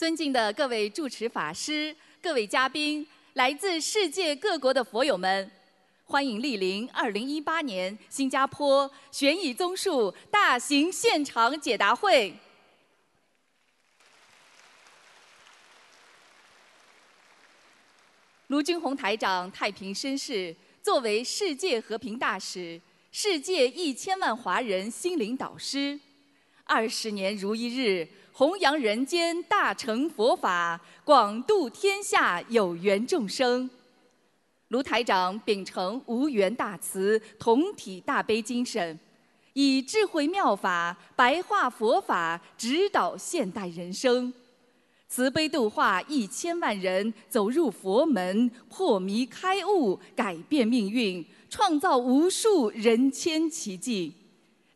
尊敬的各位主持法师、各位嘉宾、来自世界各国的佛友们，欢迎莅临2018年新加坡悬疑综述大型现场解答会。卢军宏台长太平绅士，作为世界和平大使、世界一千万华人心灵导师，二十年如一日。弘扬人间大乘佛法，广度天下有缘众生。卢台长秉承无缘大慈、同体大悲精神，以智慧妙法白话佛法，指导现代人生，慈悲度化一千万人走入佛门，破迷开悟，改变命运，创造无数人间奇迹。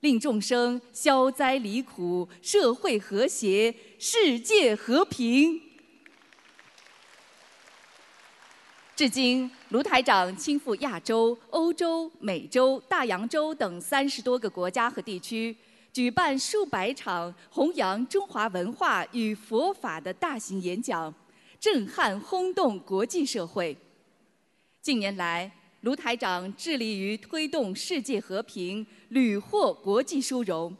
令众生消灾离苦，社会和谐，世界和平。至今，卢台长亲赴亚洲、欧洲、美洲、大洋洲等三十多个国家和地区，举办数百场弘扬中华文化与佛法的大型演讲，震撼轰动国际社会。近年来，卢台长致力于推动世界和平，屡获国际殊荣。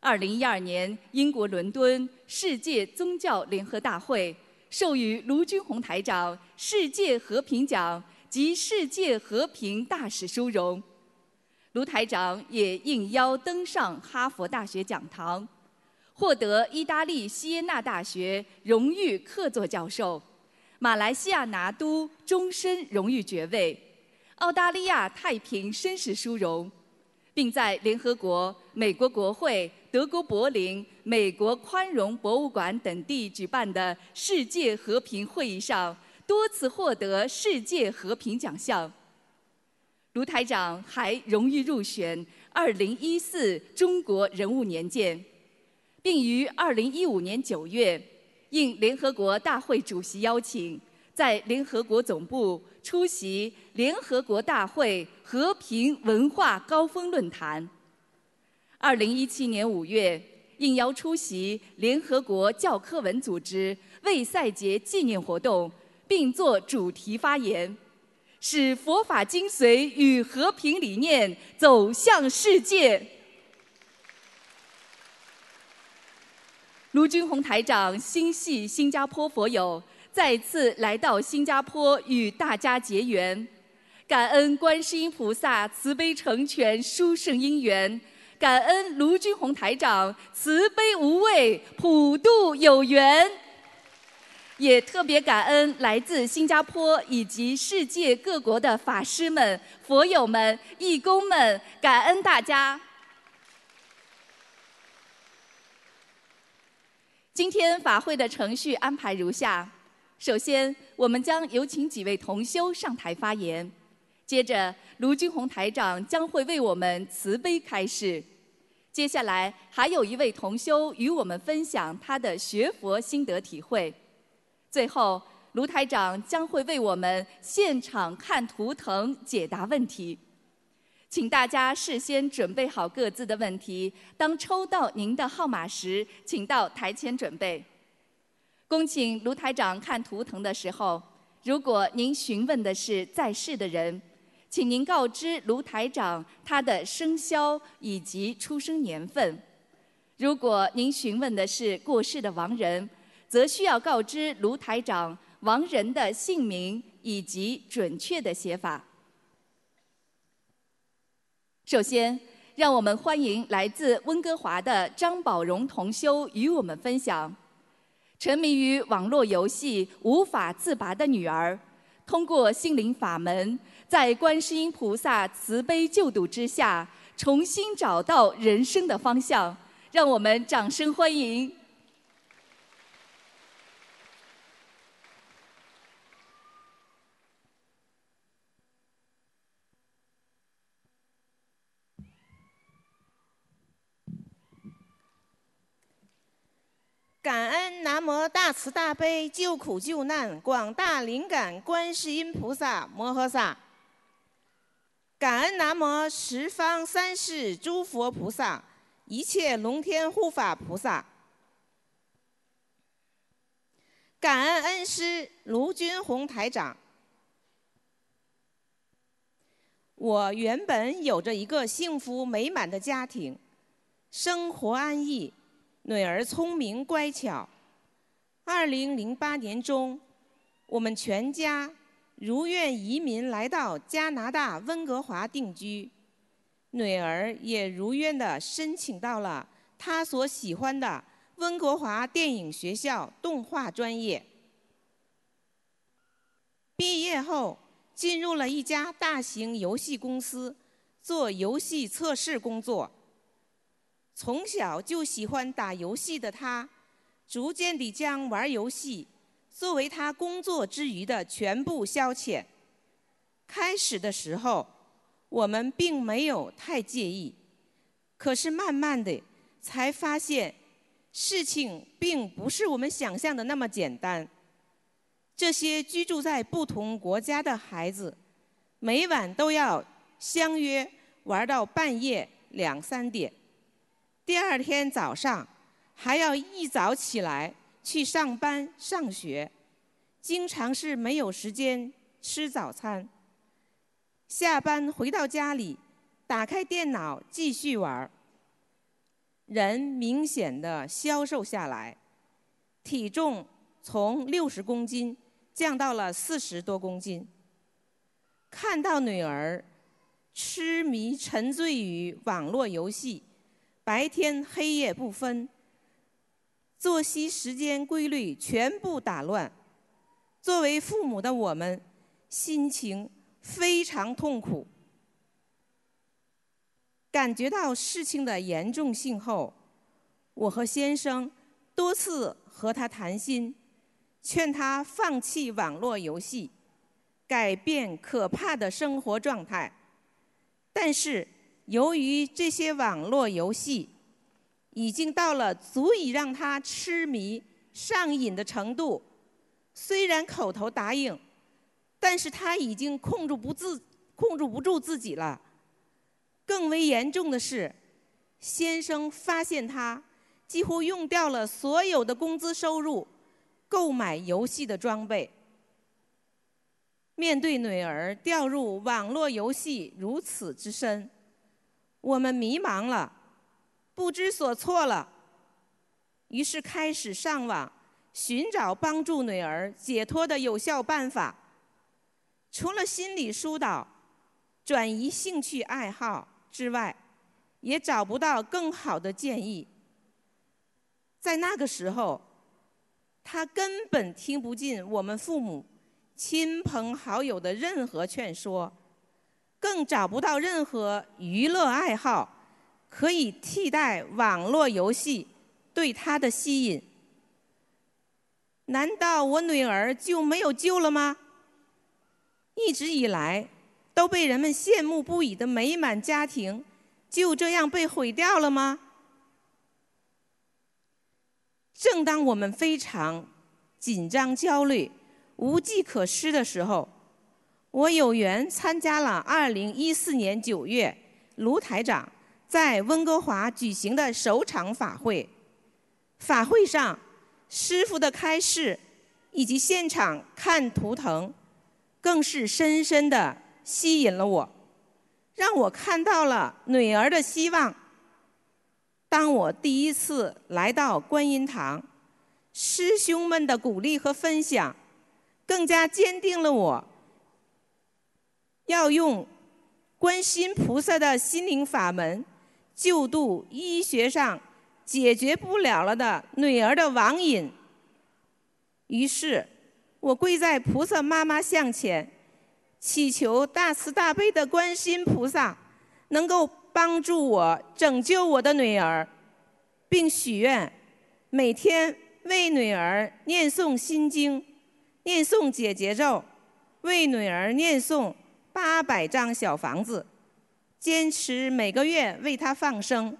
二零一二年，英国伦敦世界宗教联合大会授予卢军宏台长世界和平奖及世界和平大使殊荣。卢台长也应邀登上哈佛大学讲堂，获得意大利锡耶纳大学荣誉客座教授，马来西亚拿督终身荣誉爵位。澳大利亚太平绅士殊荣，并在联合国、美国国会、德国柏林、美国宽容博物馆等地举办的世界和平会议上多次获得世界和平奖项。卢台长还荣誉入选2014中国人物年鉴，并于2015年9月应联合国大会主席邀请。在联合国总部出席联合国大会和平文化高峰论坛。二零一七年五月，应邀出席联合国教科文组织为赛节纪念活动，并作主题发言，使佛法精髓与和平理念走向世界。卢军宏台长心系新加坡佛友。再次来到新加坡与大家结缘，感恩观世音菩萨慈悲成全殊胜因缘，感恩卢军宏台长慈悲无畏普渡有缘，也特别感恩来自新加坡以及世界各国的法师们、佛友们、义工们，感恩大家。今天法会的程序安排如下。首先，我们将有请几位同修上台发言。接着，卢军宏台长将会为我们慈悲开示。接下来，还有一位同修与我们分享他的学佛心得体会。最后，卢台长将会为我们现场看图腾解答问题。请大家事先准备好各自的问题，当抽到您的号码时，请到台前准备。恭请卢台长看图腾的时候，如果您询问的是在世的人，请您告知卢台长他的生肖以及出生年份；如果您询问的是过世的亡人，则需要告知卢台长亡人的姓名以及准确的写法。首先，让我们欢迎来自温哥华的张宝荣同修与我们分享。沉迷于网络游戏无法自拔的女儿，通过心灵法门，在观世音菩萨慈悲救度之下，重新找到人生的方向。让我们掌声欢迎！感恩南无大慈大悲救苦救难广大灵感观世音菩萨摩诃萨。感恩南无十方三世诸佛菩萨，一切龙天护法菩萨。感恩恩师卢军红台长。我原本有着一个幸福美满的家庭，生活安逸，女儿聪明乖巧。二零零八年中，我们全家如愿移民来到加拿大温哥华定居，女儿也如愿的申请到了她所喜欢的温哥华电影学校动画专业。毕业后。进入了一家大型游戏公司，做游戏测试工作。从小就喜欢打游戏的他，逐渐地将玩游戏作为他工作之余的全部消遣。开始的时候，我们并没有太介意，可是慢慢的才发现，事情并不是我们想象的那么简单。这些居住在不同国家的孩子，每晚都要相约玩到半夜两三点，第二天早上还要一早起来去上班上学，经常是没有时间吃早餐。下班回到家里，打开电脑继续玩儿，人明显的消瘦下来，体重从六十公斤。降到了四十多公斤。看到女儿痴迷沉醉于网络游戏，白天黑夜不分，作息时间规律全部打乱，作为父母的我们心情非常痛苦。感觉到事情的严重性后，我和先生多次和他谈心。劝他放弃网络游戏，改变可怕的生活状态。但是，由于这些网络游戏已经到了足以让他痴迷、上瘾的程度，虽然口头答应，但是他已经控制不自、控制不住自己了。更为严重的是，先生发现他几乎用掉了所有的工资收入。购买游戏的装备。面对女儿掉入网络游戏如此之深，我们迷茫了，不知所措了。于是开始上网寻找帮助女儿解脱的有效办法。除了心理疏导、转移兴趣爱好之外，也找不到更好的建议。在那个时候。他根本听不进我们父母、亲朋好友的任何劝说，更找不到任何娱乐爱好可以替代网络游戏对他的吸引。难道我女儿就没有救了吗？一直以来都被人们羡慕不已的美满家庭，就这样被毁掉了吗？正当我们非常紧张、焦虑、无计可施的时候，我有缘参加了2014年9月卢台长在温哥华举行的首场法会。法会上，师傅的开示以及现场看图腾，更是深深的吸引了我，让我看到了女儿的希望。当我第一次来到观音堂，师兄们的鼓励和分享，更加坚定了我要用观世菩萨的心灵法门救度医学上解决不了了的女儿的网瘾。于是，我跪在菩萨妈妈像前，祈求大慈大悲的观世菩萨能够。帮助我拯救我的女儿，并许愿每天为女儿念诵心经、念诵解结咒，为女儿念诵八百张小房子，坚持每个月为他放生。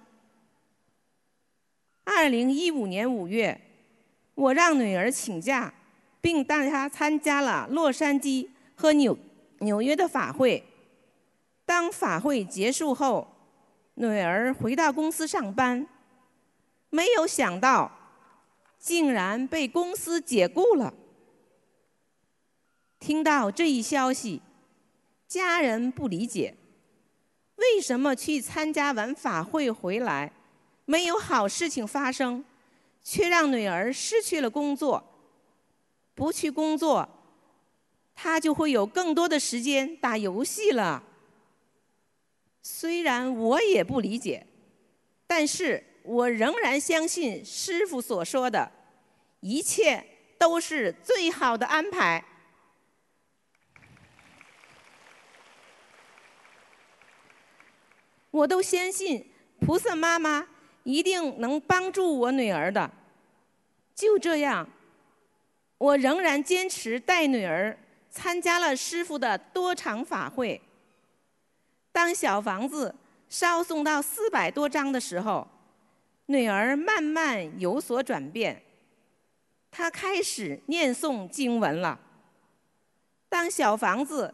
二零一五年五月，我让女儿请假，并带她参加了洛杉矶和纽纽约的法会。当法会结束后，女儿回到公司上班，没有想到，竟然被公司解雇了。听到这一消息，家人不理解，为什么去参加完法会回来，没有好事情发生，却让女儿失去了工作？不去工作，他就会有更多的时间打游戏了。虽然我也不理解，但是我仍然相信师傅所说的，一切都是最好的安排。我都相信菩萨妈妈一定能帮助我女儿的。就这样，我仍然坚持带女儿参加了师傅的多场法会。当小房子烧送到四百多张的时候，女儿慢慢有所转变，她开始念诵经文了。当小房子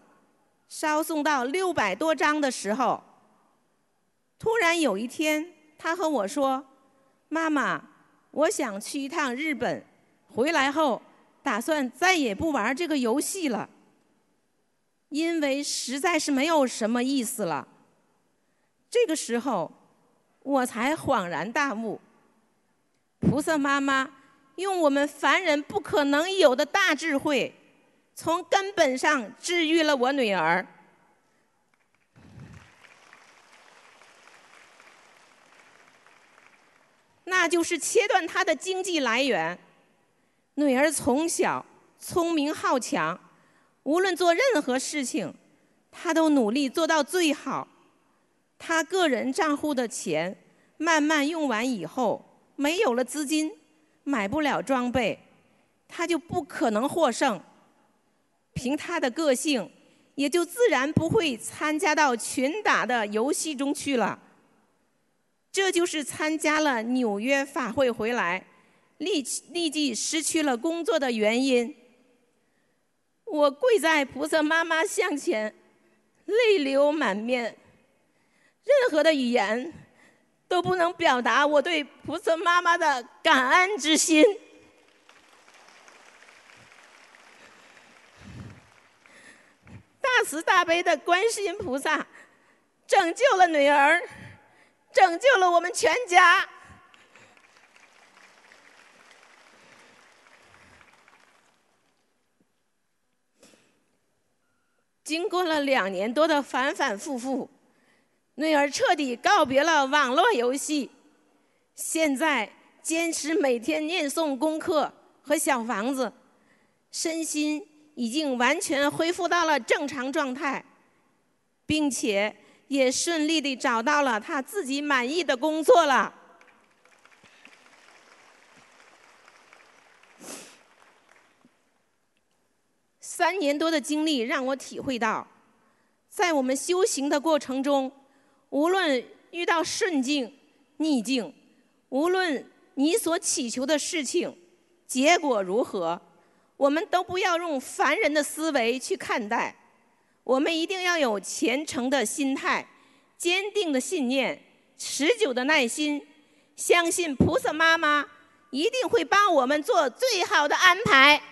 烧送到六百多张的时候，突然有一天，他和我说：“妈妈，我想去一趟日本，回来后打算再也不玩这个游戏了。”因为实在是没有什么意思了。这个时候，我才恍然大悟：菩萨妈妈用我们凡人不可能有的大智慧，从根本上治愈了我女儿。那就是切断他的经济来源。女儿从小聪明好强。无论做任何事情，他都努力做到最好。他个人账户的钱慢慢用完以后，没有了资金，买不了装备，他就不可能获胜。凭他的个性，也就自然不会参加到群打的游戏中去了。这就是参加了纽约法会回来，立立即失去了工作的原因。我跪在菩萨妈妈像前，泪流满面。任何的语言都不能表达我对菩萨妈妈的感恩之心。大慈大悲的观世音菩萨拯救了女儿，拯救了我们全家。经过了两年多的反反复复，女儿彻底告别了网络游戏，现在坚持每天念诵功课和小房子，身心已经完全恢复到了正常状态，并且也顺利地找到了他自己满意的工作了。三年多的经历让我体会到，在我们修行的过程中，无论遇到顺境、逆境，无论你所祈求的事情结果如何，我们都不要用凡人的思维去看待，我们一定要有虔诚的心态、坚定的信念、持久的耐心，相信菩萨妈妈一定会帮我们做最好的安排。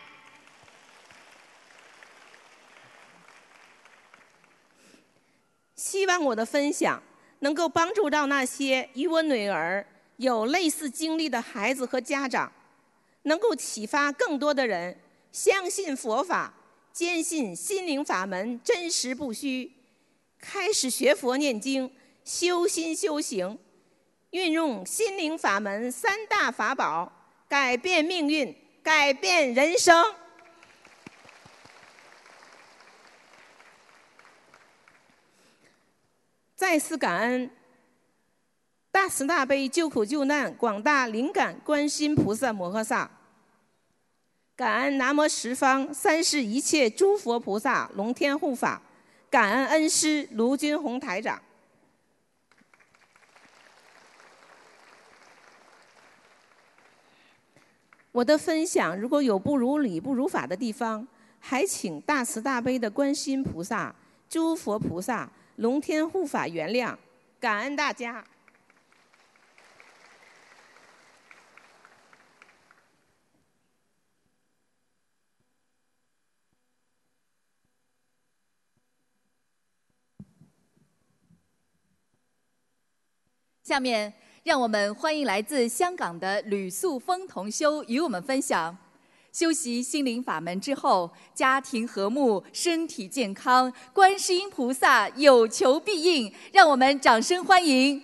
希望我的分享能够帮助到那些与我女儿有类似经历的孩子和家长，能够启发更多的人相信佛法，坚信心灵法门真实不虚，开始学佛念经，修心修行，运用心灵法门三大法宝，改变命运，改变人生。再次感恩大慈大悲救苦救难广大灵感观世音菩萨摩诃萨，感恩南无十方三世一切诸佛菩萨龙天护法，感恩恩师卢军宏台长。我的分享如果有不如理不如法的地方，还请大慈大悲的观世音菩萨、诸佛菩萨。龙天护法原谅，感恩大家。下面，让我们欢迎来自香港的吕素峰同修与我们分享：修习心灵法门之后，家庭和睦，身体健康，观世音菩萨有求必应。让我们掌声欢迎。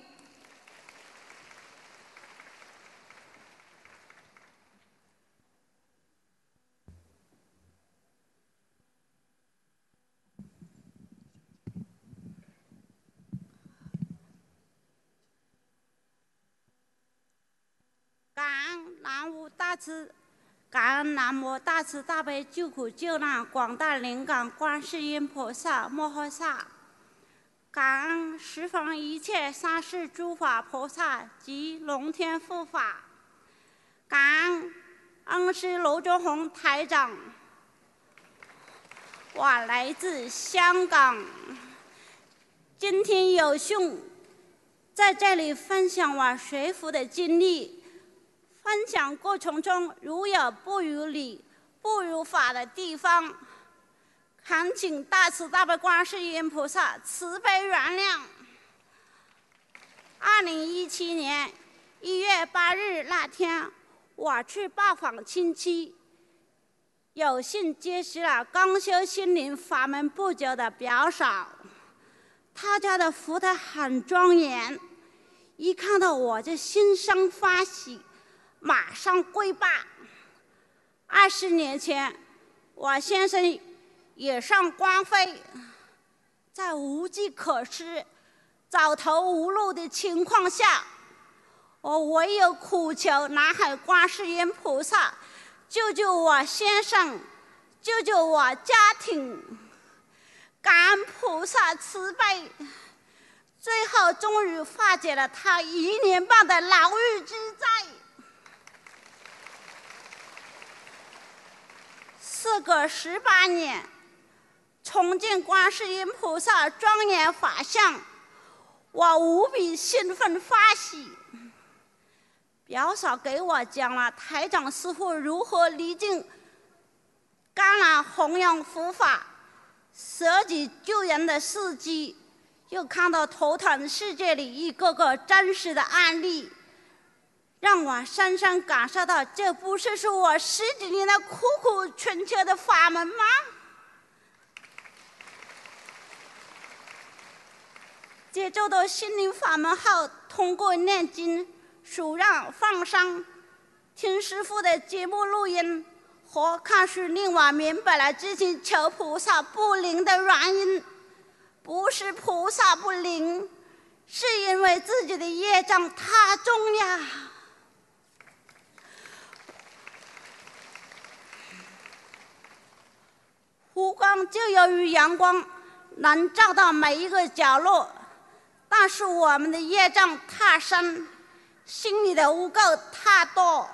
大慈，感恩南无大慈大悲救苦救难广大灵感观世音菩萨摩诃萨，感恩十方一切三世诸法菩萨及龙天护法，感恩恩师罗忠宏台长。我来自香港，今天有幸在这里分享我学佛的经历。分享过程中，如有不如理、不如法的地方，恳请大慈大悲观世音菩萨慈悲原谅。二零一七年一月八日那天，我去拜访亲戚，有幸结识了刚修心灵法门不久的表嫂。他家的福德很庄严，一看到我就心生欢喜。马上跪拜。二十年前，我先生也上官非，在无计可施、走投无路的情况下，我唯有苦求南海观世音菩萨救救我先生，救救我家庭。感恩菩萨慈悲，最后终于化解了他一年半的牢狱之灾。事隔十八年，重见观世音菩萨庄严法相，我无比兴奋欢喜。表嫂给我讲了台长师傅如何历尽甘南弘扬佛法、舍己救人的事迹，又看到头疼世界里一个个真实的案例。让我深深感受到，这不是是我十几年的苦苦寻求的法门吗？接触到心灵法门后，通过念经、数让、放生、听师傅的节目录音和看书，令我明白了之前求菩萨不灵的原因，不是菩萨不灵，是因为自己的业障太重呀。湖光就由于阳光能照到每一个角落，但是我们的业障太深，心里的污垢太多，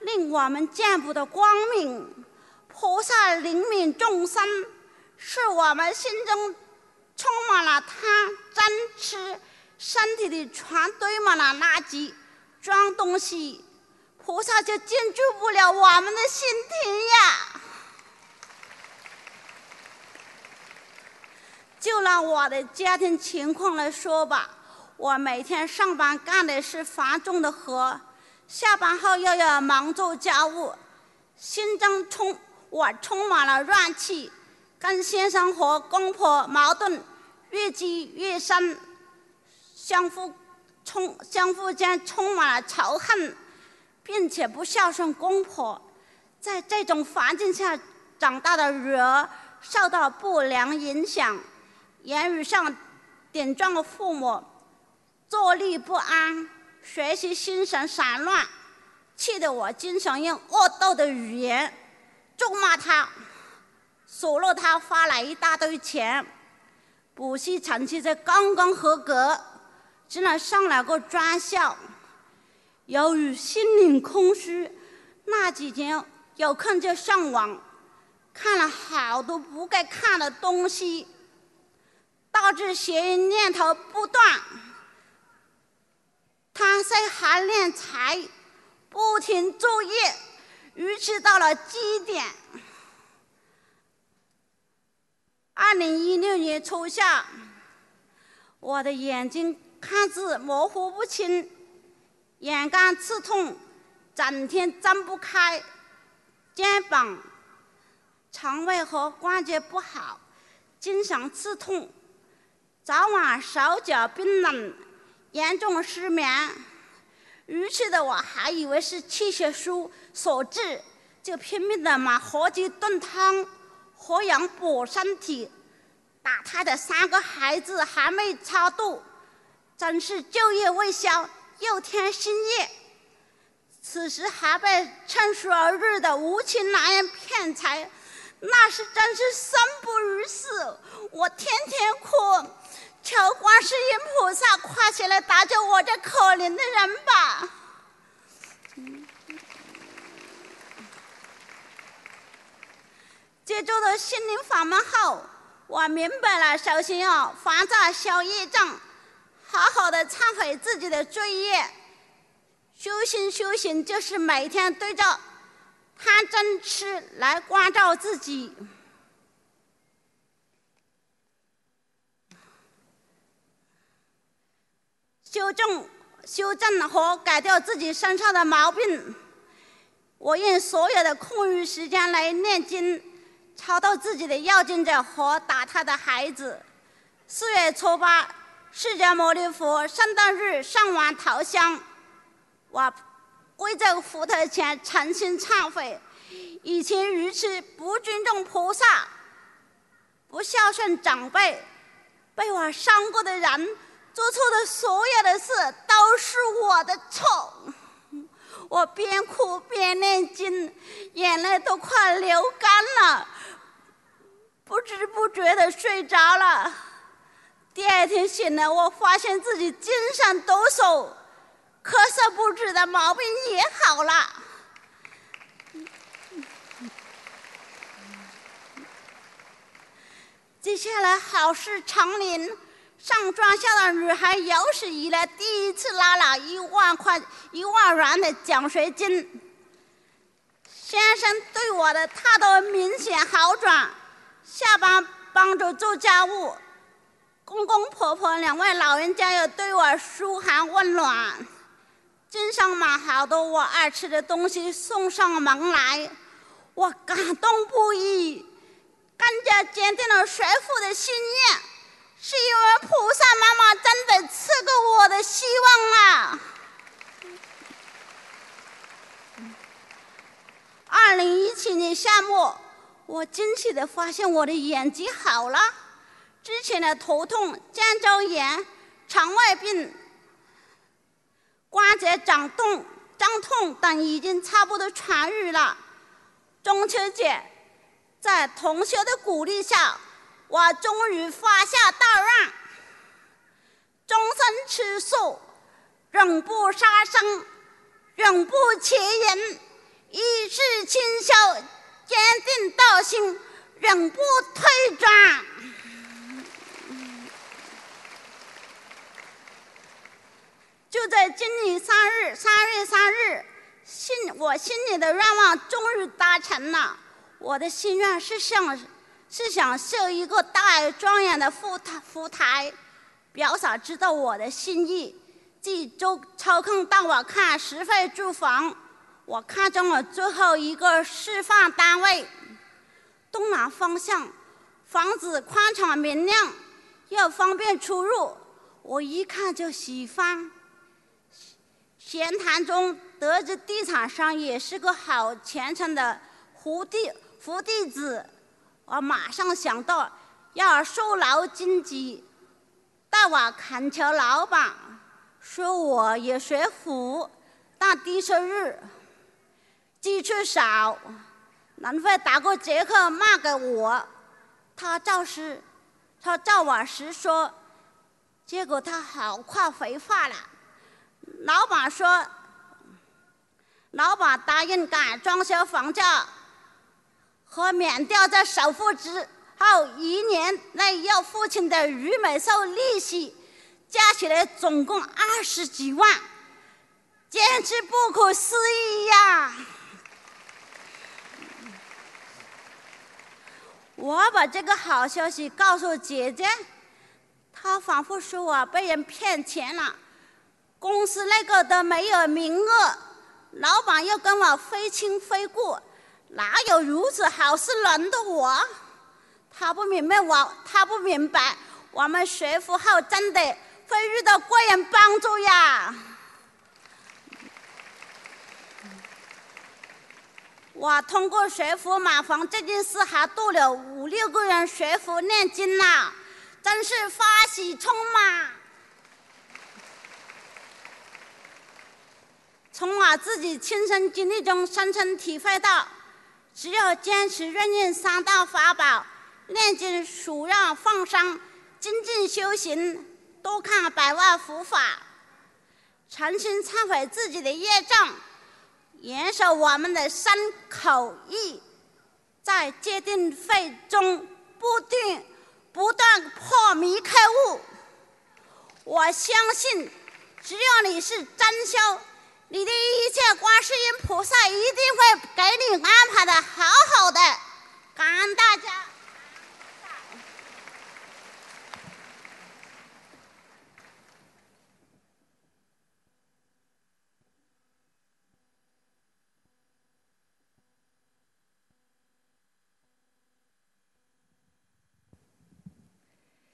令我们见不得光明。菩萨灵悯众生，是我们心中充满了贪嗔痴，身体里全堆满了垃圾、脏东西，菩萨就进驻不了我们的心田呀。就拿我的家庭情况来说吧，我每天上班干的是繁重的活，下班后又要忙做家务，心中充我充满了怨气，跟先生和公婆矛盾越积越深，相互充相互间充满了仇恨，并且不孝顺公婆，在这种环境下长大的女儿受到不良影响。言语上顶撞父母，坐立不安，学习心神散乱，气得我经常用恶毒的语言咒骂他，数落他花了一大堆钱，补习成绩才刚刚合格，竟然上了个专校。由于心灵空虚，那几天有空就上网，看了好多不该看的东西。导致邪淫念头不断，贪色还敛财，不停作业，逾期到了极点。二零一六年初夏，我的眼睛看字模糊不清，眼干刺痛，整天睁不开，肩膀、肠胃和关节不好，经常刺痛，早晚手脚冰冷，严重失眠。愚痴的我还以为是气血虚所致，就拼命的买活鸡炖汤，活羊补身体。打胎的三个孩子还没超度，真是旧业未消，又添新业。此时还被趁虚而入的无情男人骗财，那是真是生不如死。我天天哭，求观世音菩萨快起来搭救我这可怜的人吧。接触了心灵法门后。我明白了，首先要还债消业障，好好的忏悔自己的罪业。修行修行就是每天对着贪嗔痴来关照自己，修正、修正和改掉自己身上的毛病。我用所有的空余时间来念经。超度自己的要经者和打他的孩子。四月初八，释迦牟尼佛圣诞日上完桃香，我跪在佛台前诚心忏悔，以前如此，不尊重菩萨，不孝顺长辈，被我伤过的人，做错的所有的事都是我的错。我边哭边念经，眼泪都快流干了。不知不觉的睡着了，第二天醒来，我发现自己精神抖擞，咳嗽不止的毛病也好了。接下来好事长临，上庄校的女孩有史以来第一次拿了一万块一万元的奖学金，先生对我的态度明显好转。下班帮着做家务，公公婆婆两位老人家又对我嘘寒问暖，经常买好多我爱吃的东西送上门来，我感动不已，更加坚定了学富的心念，是因为菩萨妈妈真的赐给我的希望啊！二零一七年夏末。我惊奇地发现我的眼睛好了，之前的头痛、肩周炎、肠胃病、关节长痛、胀痛等已经差不多痊愈了。中秋节，在同学的鼓励下，我终于发下大愿：终身吃素，永不杀生，永不邪淫，一世清修。坚定道心，永不退转。就在今年三日，三月三日，心我心里的愿望终于达成了。我的心愿是向是想设一个大而庄严的福台，福台，表嫂知道我的心意，即周抽空带我看十费住房。我看中了最后一个示范单位，东南方向，房子宽敞明亮，又方便出入，我一看就喜欢。闲谈中得知地产商也是个好虔诚的福地福弟子，我马上想到要收劳经济，但我恳求老板，说我也学虎，但低收入。积蓄少，能否打个折扣卖给我？他照实，他照我实说。结果他好快回话了。老板说，老板答应改装修房价和免掉在首付之后一年内要付清的余美寿利息，加起来总共二十几万，简直不可思议呀！我把这个好消息告诉姐姐，她仿佛说我被人骗钱了，公司那个都没有名额，老板又跟我非亲非故，哪有如此好事轮到我？他不明白我，他不明白我们学佛后真的会遇到贵人帮助呀。我通过学佛买房这件事，还度了五六个人学佛念经呢，真是欢喜充满。从我自己亲身经历中深深体会到，只有坚持认念三大法宝，念经、数让、放生，精进修行，多看百万佛法，诚心忏悔自己的业障。严守我们的身口意，在戒定慧中不断不断破迷开悟。我相信，只要你是真修，你的一切观世音菩萨一定会给你安排的好好的。感恩大家。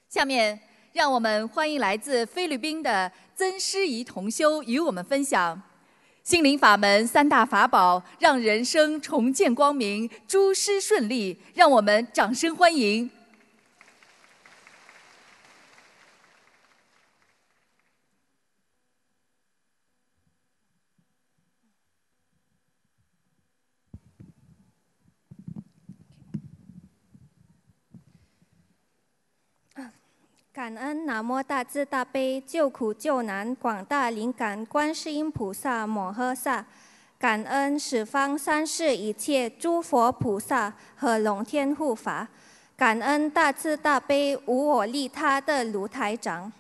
下面，让我们欢迎来自菲律宾的曾诗怡同修与我们分享心灵法门三大法宝，让人生重见光明，诸事顺利。让我们掌声欢迎。感恩南无大慈大悲救苦救难广大灵感观世音菩萨摩诃萨，感恩十方三世一切诸佛菩萨和龙天护法，感恩大慈大悲无我利他的卢台长。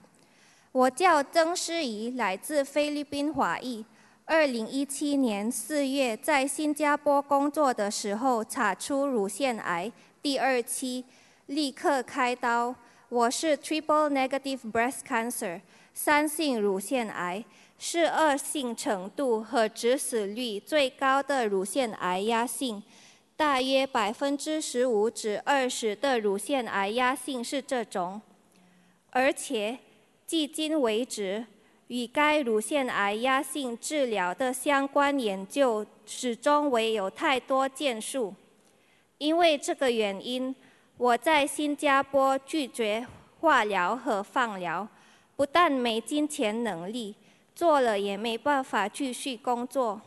我叫曾诗怡，来自菲律宾华裔。二零一七年四月在新加坡工作的时候，查出乳腺癌第二期，立刻开刀。我是 triple negative breast cancer，三性乳腺癌，是恶性程度和致死率最高的乳腺癌压性，大约百分之十五至二十的乳腺癌压性是这种，而且迄今为止，与该乳腺癌压性治疗的相关研究始终未有太多建树，因为这个原因。我在新加坡拒绝化疗和放疗，不但没金钱能力，做了也没办法继续工作。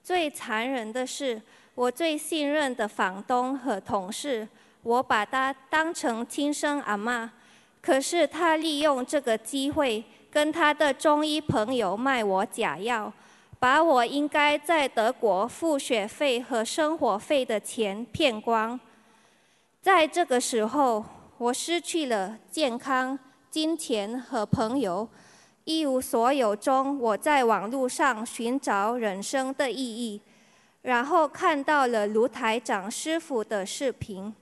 最残忍的是，我最信任的房东和同事，我把他当成亲生阿妈，可是他利用这个机会，跟他的中医朋友卖我假药，把我应该在德国付学费和生活费的钱骗光。在这个时候，我失去了健康、金钱和朋友，一无所有中，我在网络上寻找人生的意义，然后看到了卢台长师傅的视频，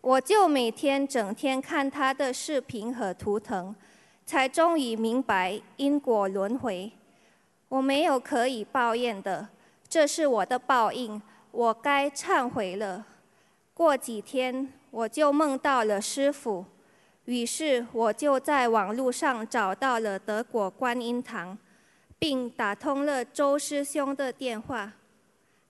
我就每天整天看他的视频和图腾，才终于明白因果轮回。我没有可以抱怨的，这是我的报应，我该忏悔了。过几天，我就梦到了师傅，于是我就在网络上找到了德国观音堂，并打通了周师兄的电话，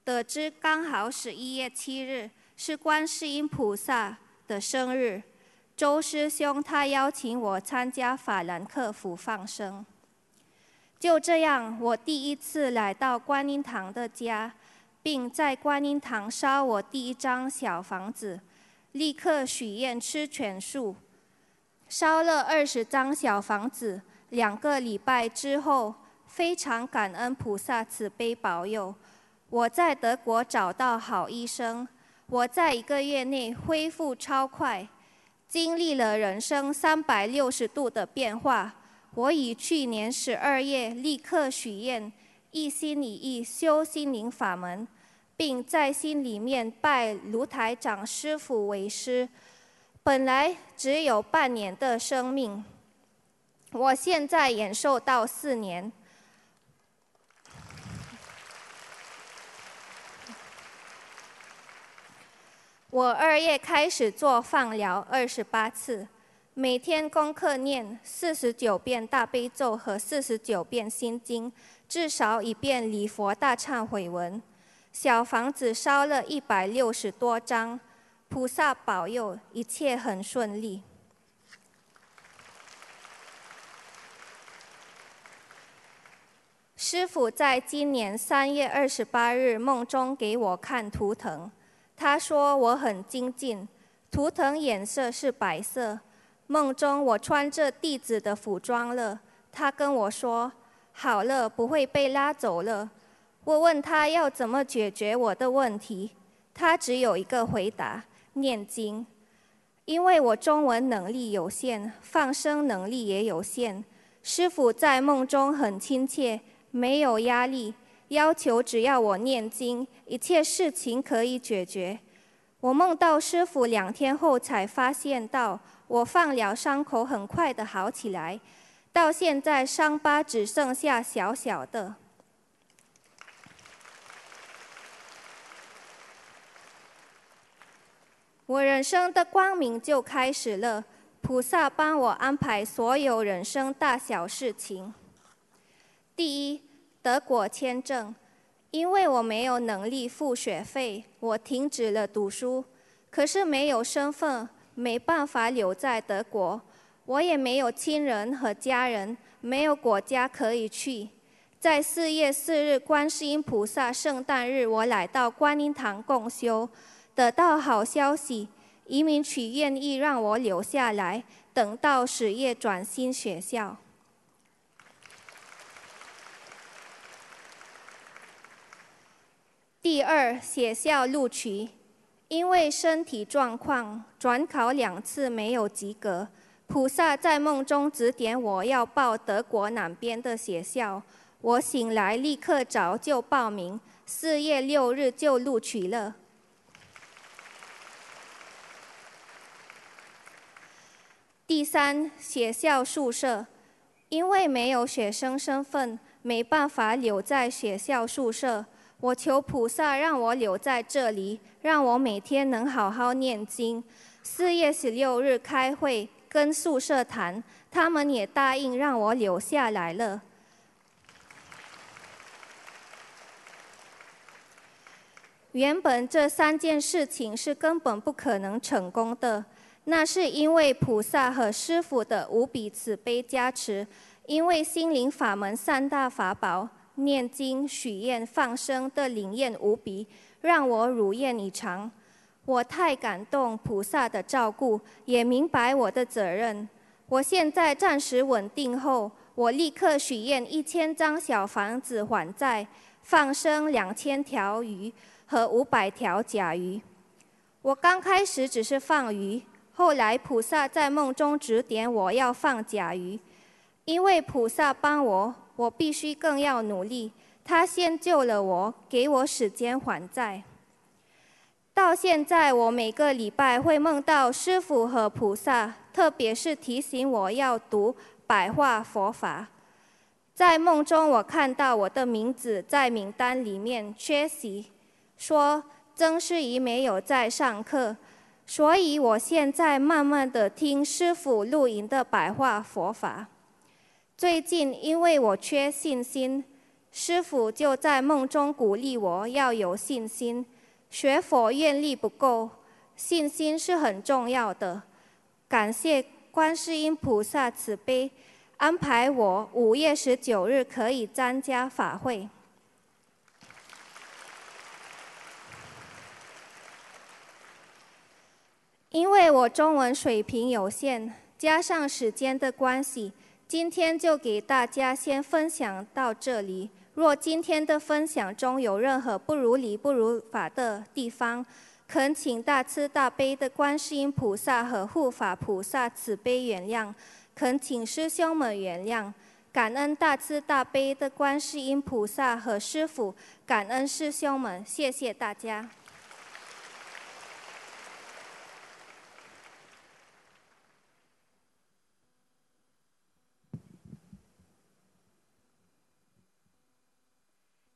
得知刚好十一月七日是观世音菩萨的生日，周师兄他邀请我参加法兰克福放生。就这样，我第一次来到观音堂的家。并在观音堂烧我第一张小房子，立刻许愿吃全素。烧了二十张小房子，两个礼拜之后，非常感恩菩萨慈悲保佑，我在德国找到好医生，我在一个月内恢复超快，经历了人生三百六十度的变化。我以去年十二月立刻许愿。一心一意修心灵法门，并在心里面拜卢台长师傅为师，本来只有半年的生命，我现在延寿到四年。我二月开始做放疗二十八次，每天功课念四十九遍大悲咒和四十九遍心经，至少以便礼佛大忏悔文。小房子烧了一百六十多张，菩萨保佑一切很顺利。师傅在今年三月二十八日梦中给我看图腾。他说我很精进，图腾颜色是白色。梦中我穿着弟子的服装了。他跟我说好了，不会被拉走了。我问他要怎么解决我的问题，他只有一个回答：念经。因为我中文能力有限，放生能力也有限。师傅在梦中很亲切，没有压力。要求只要我念经，一切事情可以解决。我梦到师傅两天后才发现到，我放疗伤口很快的好起来，到现在伤疤只剩下小小的。我人生的光明就开始了，菩萨帮我安排所有人生大小事情。第一。德国签证，因为我没有能力付学费，我停止了读书。可是没有身份，没办法留在德国。我也没有亲人和家人，没有国家可以去。在四月四日观世音菩萨圣诞日，我来到观音堂共修，得到好消息，移民局愿意让我留下来，等到十月转新学校。第二，学校录取，因为身体状况，转考两次没有及格。菩萨在梦中指点我要报德国南边的学校，我醒来立刻找就报名，四月六日就录取了。第三，学校宿舍，因为没有学生身份，没办法留在学校宿舍。我求菩萨让我留在这里，让我每天能好好念经。四月十六日开会跟宿舍谈，他们也答应让我留下来了。原本这三件事情是根本不可能成功的，那是因为菩萨和师父的无比慈悲加持，因为心灵法门三大法宝。念经、许愿、放生的灵验无比，让我如愿以偿。我太感动菩萨的照顾，也明白我的责任。我现在暂时稳定后，我立刻许愿一千张小房子还债，放生两千条鱼和五百条甲鱼。我刚开始只是放鱼，后来菩萨在梦中指点我要放甲鱼，因为菩萨帮我。我必须更要努力。他先救了我，给我时间还债。到现在，我每个礼拜会梦到师父和菩萨，特别是提醒我要读白话佛法。在梦中，我看到我的名字在名单里面缺席，说曾师仪没有在上课，所以我现在慢慢的听师父录音的白话佛法。最近因为我缺信心，师傅就在梦中鼓励我要有信心。学佛愿力不够，信心是很重要的。感谢观世音菩萨慈悲，安排我五月十九日可以参加法会。因为我中文水平有限，加上时间的关系。今天就给大家先分享到这里。若今天的分享中有任何不如理、不如法的地方，恳请大慈大悲的观世音菩萨和护法菩萨慈悲原谅，恳请师兄们原谅。感恩大慈大悲的观世音菩萨和师傅，感恩师兄们，谢谢大家。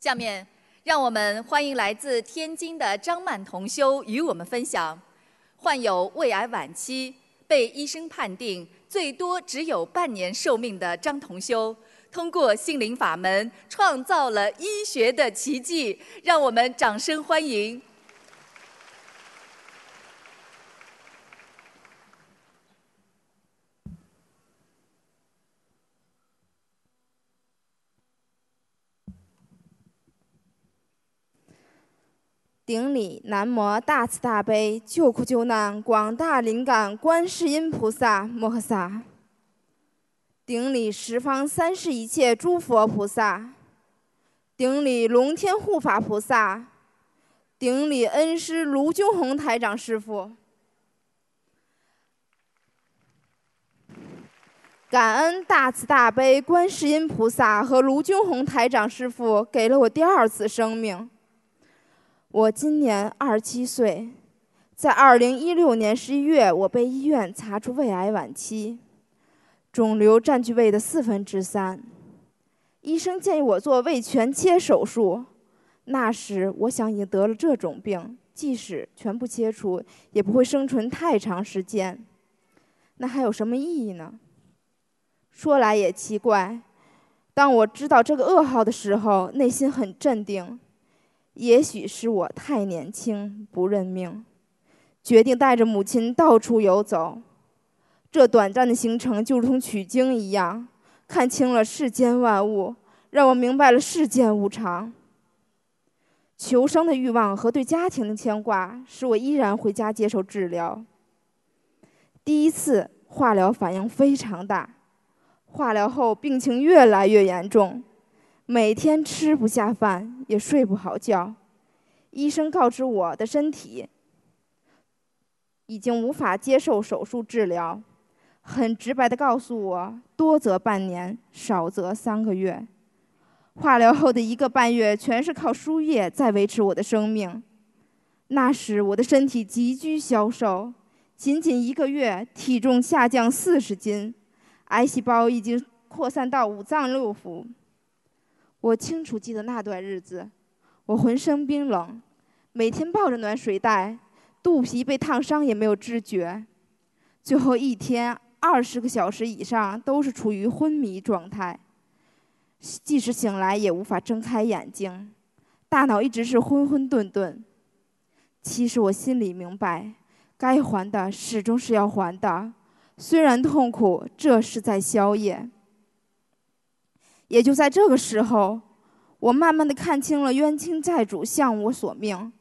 下面，让我们欢迎来自天津的张曼同修与我们分享：患有胃癌晚期，被医生判定最多只有半年寿命的张同修，通过心灵法门创造了医学的奇迹。让我们掌声欢迎！顶礼南无大慈大悲救苦救难广大灵感观世音菩萨摩诃萨。顶礼十方三世一切诸佛菩萨。顶礼龙天护法菩萨。顶礼恩师卢军宏台长师傅。感恩大慈大悲观世音菩萨和卢军宏台长师傅给了我第二次生命。我今年二十七岁，在二零一六年十一月，我被医院查出胃癌晚期，肿瘤占据胃的四分之三，医生建议我做胃全切手术。那时我想，已经得了这种病，即使全部切除，也不会生存太长时间，那还有什么意义呢？说来也奇怪，当我知道这个噩耗的时候，内心很镇定。也许是我太年轻不认命，决定带着母亲到处游走。这短暂的行程就如同取经一样，看清了世间万物，让我明白了世间无常。求生的欲望和对家庭的牵挂，使我依然回家接受治疗。第一次化疗反应非常大，化疗后病情越来越严重。每天吃不下饭，也睡不好觉。医生告知我的身体已经无法接受手术治疗，很直白的告诉我，多则半年，少则三个月。化疗后的一个半月，全是靠输液在维持我的生命。那时我的身体急剧消瘦，仅仅一个月，体重下降四十斤，癌细胞已经扩散到五脏六腑。我清楚记得那段日子，我浑身冰冷，每天抱着暖水袋，肚皮被烫伤也没有知觉，最后一天二十个小时以上都是处于昏迷状态，即使醒来也无法睁开眼睛，大脑一直是昏昏沌沌。其实我心里明白，该还的始终是要还的，虽然痛苦，这是在宵夜。也就在这个时候，我慢慢的看清了冤亲债主向我索命。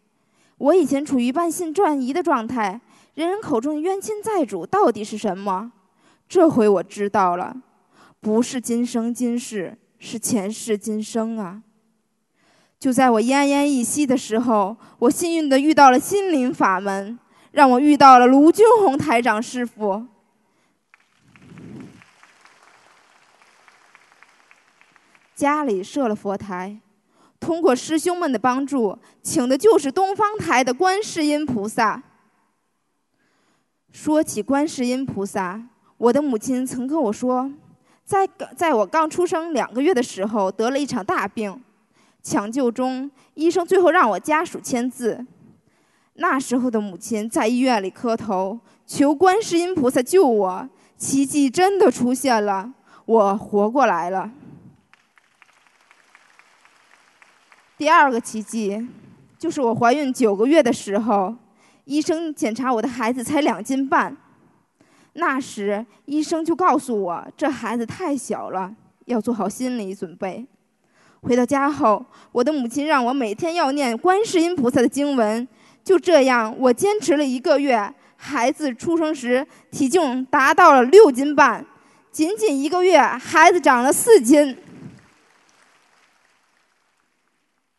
我以前处于半信半疑的状态，人人口中的冤亲债主到底是什么？这回我知道了，不是今生今世，是前世今生啊！就在我奄奄一息的时候，我幸运的遇到了心灵法门，让我遇到了卢军宏台长师傅。家里设了佛台，通过师兄们的帮助，请的就是东方台的观世音菩萨。说起观世音菩萨，我的母亲曾跟我说，在在我刚出生两个月的时候得了一场大病，抢救中，医生最后让我家属签字。那时候的母亲在医院里磕头，求观世音菩萨救我，奇迹真的出现了，我活过来了。第二个奇迹，就是我怀孕九个月的时候，医生检查我的孩子才两斤半。那时医生就告诉我，这孩子太小了，要做好心理准备。回到家后，我的母亲让我每天要念观世音菩萨的经文。就这样，我坚持了一个月，孩子出生时体重达到了六斤半，仅仅一个月，孩子长了四斤。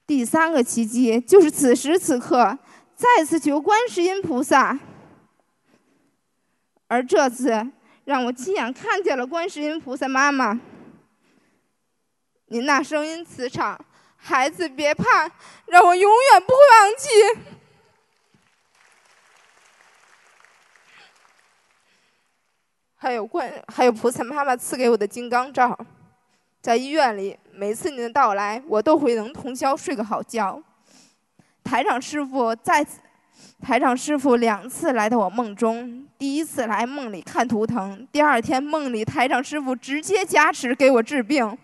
第三个奇迹就是此时此刻再次求观世音菩萨，而这次让我亲眼看见了观世音菩萨妈妈。您那声音磁场，孩子别怕，让我永远不会忘记。还有观，还有菩萨妈妈赐给我的金刚罩，在医院里每次您的到来，我都会能通宵睡个好觉。台长师傅再次，台长师傅两次来到我梦中，第一次来梦里看图腾，第二天梦里台长师傅直接加持给我治病。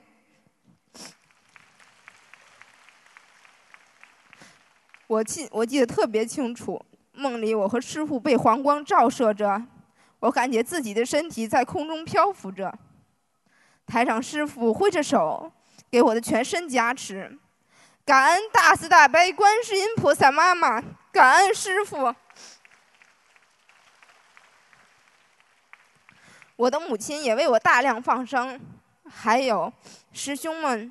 我记我记得特别清楚，梦里我和师傅被黄光照射着，我感觉自己的身体在空中漂浮着。台长师傅挥着手，给我的全身加持，感恩大慈大悲观世音菩萨妈妈，感恩师傅。我的母亲也为我大量放生，还有师兄们。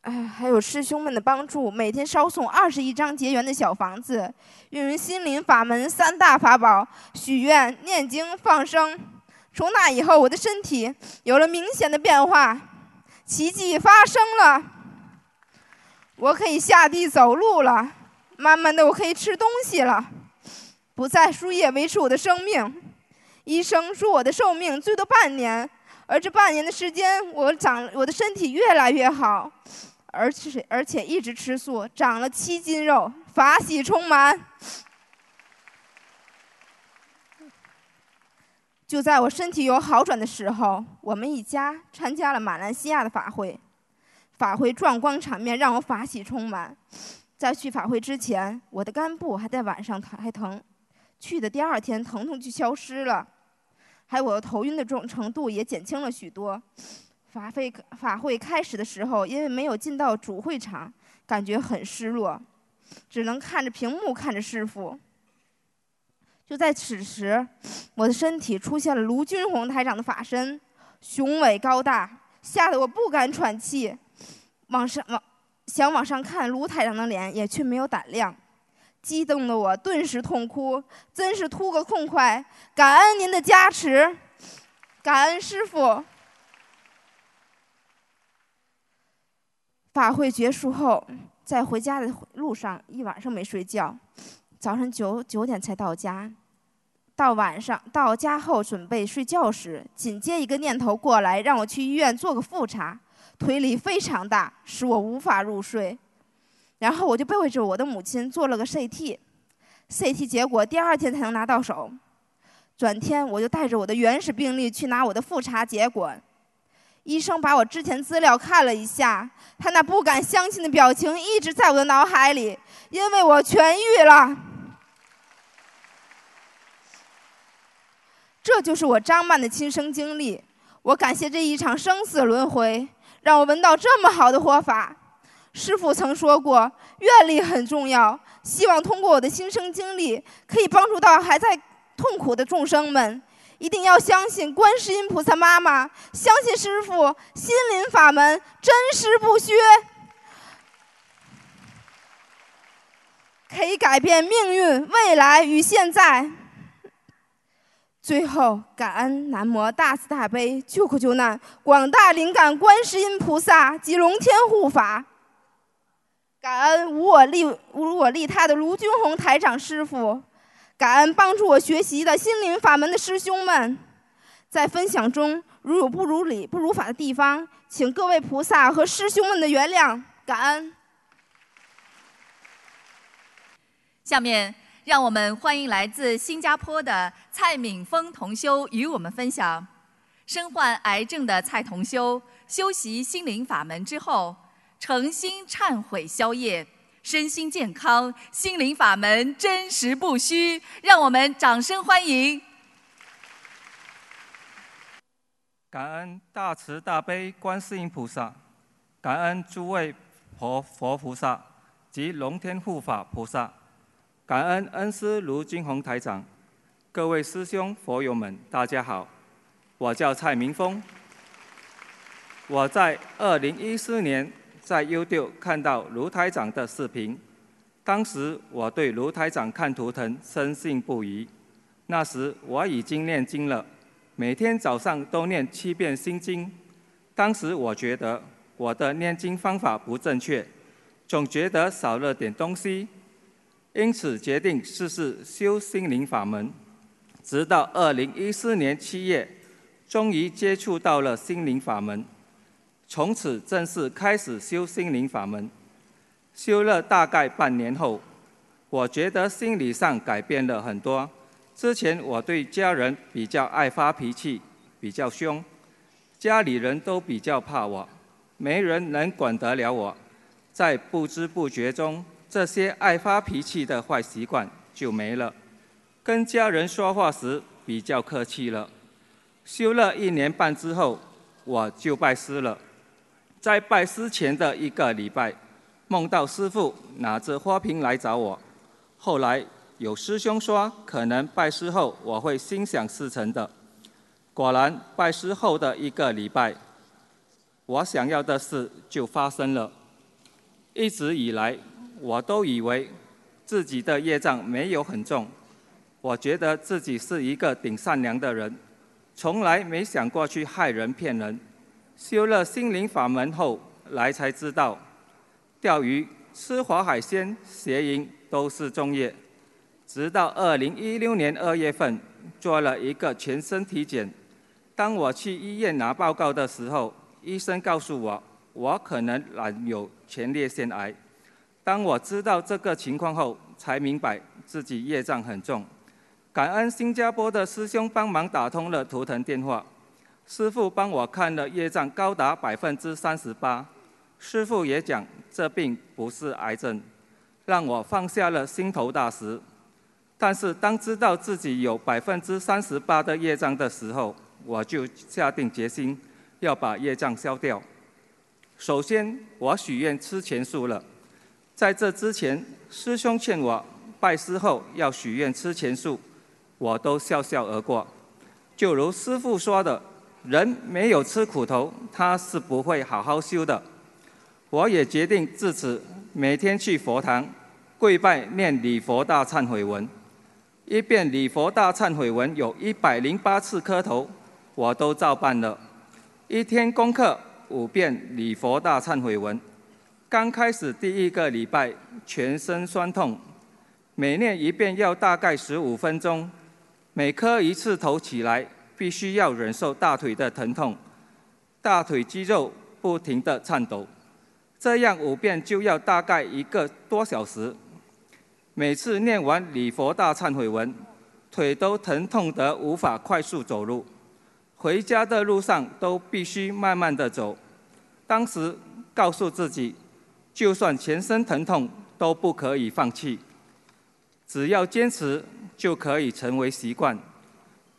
哎，还有师兄们的帮助，每天烧送二十一张结缘的小房子，运用心灵法门三大法宝许愿、念经、放生。从那以后，我的身体有了明显的变化，奇迹发生了。我可以下地走路了，慢慢的我可以吃东西了，不再输液维持我的生命。医生说我的寿命最多半年，而这半年的时间，我长我的身体越来越好。而且而且一直吃素，长了七斤肉，法喜充满。就在我身体有好转的时候，我们一家参加了马来西亚的法会，法会壮观场面让我法喜充满。在去法会之前，我的肝部还在晚上疼还疼，去的第二天疼痛就消失了，还有我头晕的重程度也减轻了许多。法会法会开始的时候，因为没有进到主会场，感觉很失落，只能看着屏幕看着师傅。就在此时，我的身体出现了卢军宏台长的法身，雄伟高大，吓得我不敢喘气。往上往想往上看卢台长的脸，也却没有胆量。激动的我顿时痛哭，真是吐个痛快。感恩您的加持，感恩师傅。法会结束后，在回家的路上一晚上没睡觉，早上九九点才到家。到晚上到家后准备睡觉时，紧接一个念头过来，让我去医院做个复查，推力非常大，使我无法入睡。然后我就背着我的母亲做了个 CT，CT 结果第二天才能拿到手。转天我就带着我的原始病历去拿我的复查结果。医生把我之前资料看了一下，他那不敢相信的表情一直在我的脑海里，因为我痊愈了。这就是我张曼的亲身经历。我感谢这一场生死轮回，让我闻到这么好的活法。师傅曾说过，愿力很重要，希望通过我的亲身经历，可以帮助到还在痛苦的众生们。一定要相信观世音菩萨妈妈，相信师傅心灵法门真实不虚，可以改变命运、未来与现在。最后，感恩南无大慈大悲救苦救难广大灵感观世音菩萨及龙天护法，感恩无我利无我利他的卢军宏台长师傅。感恩帮助我学习的心灵法门的师兄们，在分享中如有不如理、不如法的地方，请各位菩萨和师兄们的原谅。感恩。下面让我们欢迎来自新加坡的蔡敏峰同修与我们分享：身患癌症的蔡同修修习心灵法门之后，诚心忏悔消业。身心健康，心灵法门真实不虚，让我们掌声欢迎！感恩大慈大悲观世音菩萨，感恩诸位佛佛菩萨及龙天护法菩萨，感恩恩师卢金红台长，各位师兄佛友们，大家好，我叫蔡明峰，我在二零一四年。在 YouTube 看到卢台长的视频，当时我对卢台长看图腾深信不疑。那时我已经念经了，每天早上都念七遍心经。当时我觉得我的念经方法不正确，总觉得少了点东西，因此决定试试修心灵法门。直到二零一四年七月，终于接触到了心灵法门。从此正式开始修心灵法门。修了大概半年后，我觉得心理上改变了很多。之前我对家人比较爱发脾气，比较凶，家里人都比较怕我，没人能管得了我。在不知不觉中，这些爱发脾气的坏习惯就没了。跟家人说话时比较客气了。修了一年半之后，我就拜师了。在拜师前的一个礼拜，梦到师傅拿着花瓶来找我。后来有师兄说，可能拜师后我会心想事成的。果然，拜师后的一个礼拜，我想要的事就发生了。一直以来，我都以为自己的业障没有很重，我觉得自己是一个顶善良的人，从来没想过去害人骗人。修了心灵法门后来才知道，钓鱼、吃活海鲜、邪淫都是重业。直到二零一六年二月份做了一个全身体检，当我去医院拿报告的时候，医生告诉我。我可能染有前列腺癌。当我知道这个情况后，才明白自己业障很重。感恩新加坡的师兄帮忙打通了图腾电话，师傅帮我看了业障高达百分之三十八。师傅也讲这病不是癌症，让我放下了心头大石。但是当知道自己有百分之三十八的业障的时候，我就下定决心要把业障消掉。首先，我许愿吃全素了。在这之前，师兄劝我拜师后要许愿吃钱素，我都笑笑而过。就如师父说的，人没有吃苦头，他是不会好好修的。我也决定自此每天去佛堂跪拜念礼佛大忏悔文，一遍礼佛大忏悔文有一百零八次磕头，我都照办了。一天功课。五遍礼佛大忏悔文，刚开始第一个礼拜全身酸痛，每念一遍要大概十五分钟，每磕一次头起来必须要忍受大腿的疼痛，大腿肌肉不停地颤抖，这样五遍就要大概一个多小时。每次念完礼佛大忏悔文，腿都疼痛得无法快速走路。回家的路上都必须慢慢的走。当时告诉自己，就算全身疼痛都不可以放弃，只要坚持就可以成为习惯。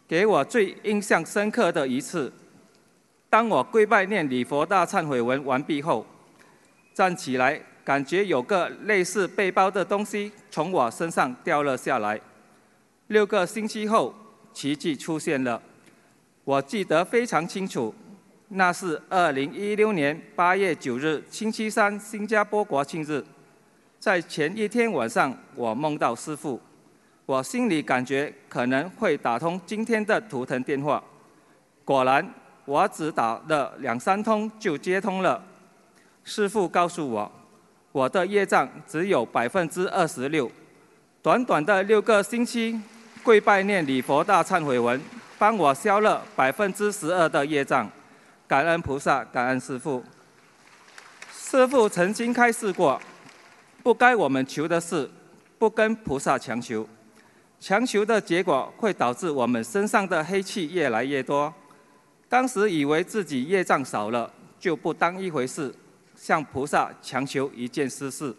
给我最印象深刻的一次，当我跪拜念礼佛大忏悔文完毕后，站起来，感觉有个类似背包的东西从我身上掉了下来。六个星期后，奇迹出现了。我记得非常清楚，那是二零一六年八月九日星期三，新加坡国庆日。在前一天晚上，我梦到师父，我心里感觉可能会打通今天的图腾电话。果然，我只打了两三通就接通了。师父告诉我，我的业障只有百分之二十六，短短的六个星期，跪拜念礼佛大忏悔文。帮我消了百分之十二的业障，感恩菩萨，感恩师父。师父曾经开示过，不该我们求的事，不跟菩萨强求，强求的结果会导致我们身上的黑气越来越多。当时以为自己业障少了，就不当一回事，向菩萨强求一件私事。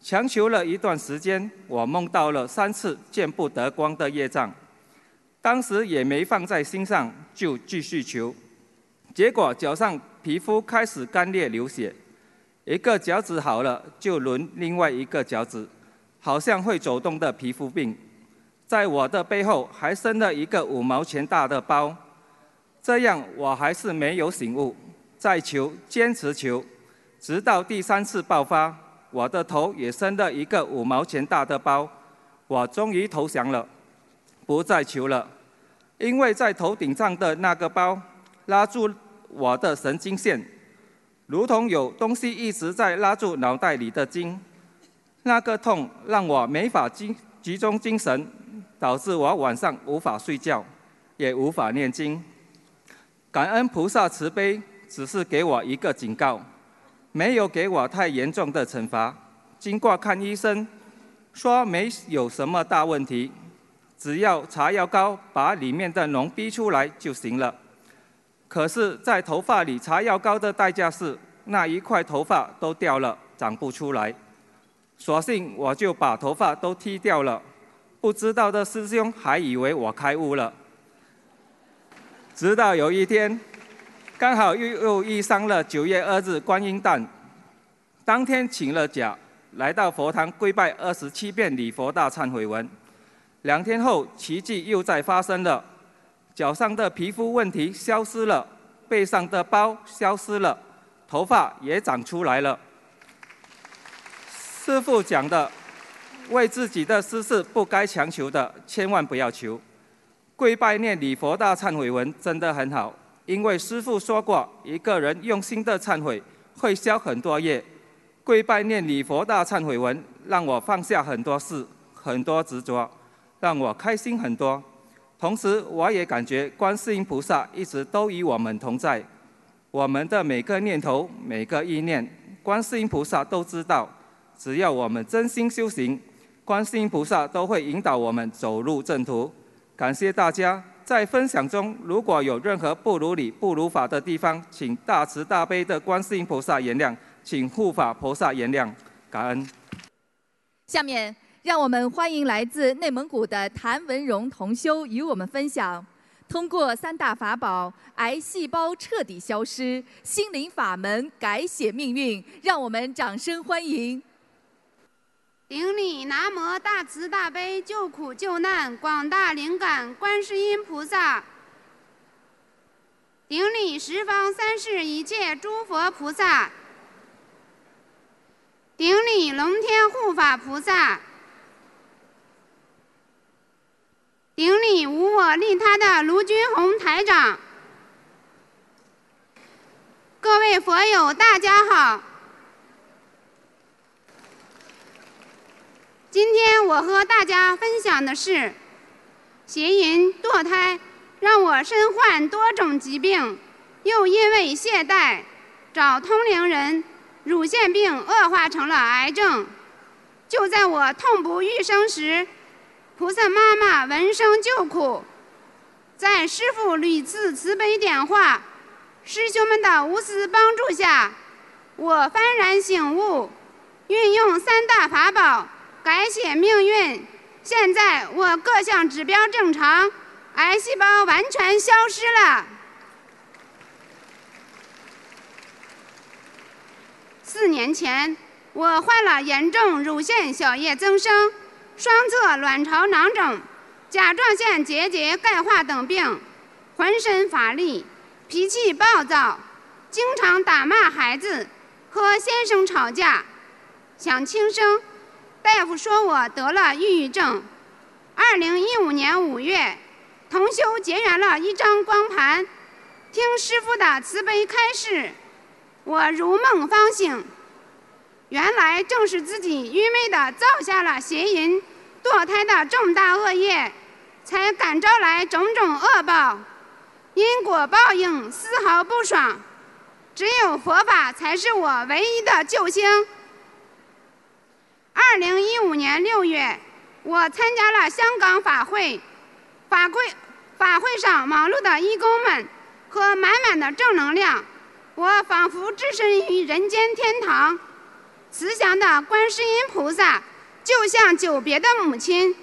强求了一段时间，我梦到了三次见不得光的业障。当时也没放在心上，就继续求，结果脚上皮肤开始干裂流血，一个脚趾好了就轮另外一个脚趾，好像会走动的皮肤病，在我的背后还生了一个五毛钱大的包，这样我还是没有醒悟，再求坚持求，直到第三次爆发，我的头也生了一个五毛钱大的包，我终于投降了。不再求了，因为在头顶上的那个包拉住我的神经线，如同有东西一直在拉住脑袋里的筋。那个痛让我没法集集中精神，导致我晚上无法睡觉，也无法念经。感恩菩萨慈悲，只是给我一个警告，没有给我太严重的惩罚。经过看医生，说没有什么大问题，只要擦药膏把里面的脓逼出来就行了。可是，在头发里擦药膏的代价是那一块头发都掉了，长不出来。索性我就把头发都剃掉了。不知道的师兄还以为我开悟了。直到有一天，刚好又又遇上了九月二日观音诞，当天请了假，来到佛堂跪拜二十七遍礼佛大忏悔文。两天后，奇迹又再发生了，脚上的皮肤问题消失了，背上的包消失了，头发也长出来了。师傅讲的，为自己的私事不该强求的，千万不要求。跪拜念礼佛大忏悔文真的很好，因为师傅说过，一个人用心的忏悔会消很多业。跪拜念礼佛大忏悔文，让我放下很多事、很多执着，让我开心很多。同时，我也感觉观世音菩萨一直都与我们同在，我们的每个念头、每个意念，观世音菩萨都知道。只要我们真心修行，观世音菩萨都会引导我们走入正途。感谢大家在分享中，如果有任何不如理、不如法的地方，请大慈大悲的观世音菩萨原谅，请护法菩萨原谅，感恩。下面让我们欢迎来自内蒙古的谭文荣同修与我们分享，通过三大法宝，癌细胞彻底消失，心灵法门改写命运，让我们掌声欢迎。顶礼南无大慈大悲救苦救难广大灵感观世音菩萨，顶礼十方三世一切诸佛菩萨，顶礼龙天护法菩萨，顶礼无我利他的卢军宏台长。各位佛友，大家好。今天我和大家分享的是，邪淫堕胎让我身患多种疾病，又因为懈怠找通灵人，乳腺病恶化成了癌症。就在我痛不欲生时，菩萨妈妈闻声救苦，在师父屡次慈悲点化、师兄们的无私帮助下，我幡然醒悟，运用三大法宝。改写命运，现在我各项指标正常，癌细胞完全消失了。四年前，我患了严重乳腺小叶增生、双侧卵巢囊肿、甲状腺结节钙化等病，浑身乏力，脾气暴躁，经常打骂孩子，和先生吵架，想轻生。大夫说我得了抑郁症。二零一五年五月，同修结缘了一张光盘，听师傅的慈悲开示，我如梦方醒。原来正是自己愚昧的造下了邪淫、堕胎的重大恶业，才感召来种种恶报。因果报应丝毫不爽，只有佛法才是我唯一的救星。二零一五年六月，我参加了香港法会，法会法会上忙碌的义工们和满满的正能量，我仿佛置身于人间天堂。慈祥的观世音菩萨就像久别的母亲，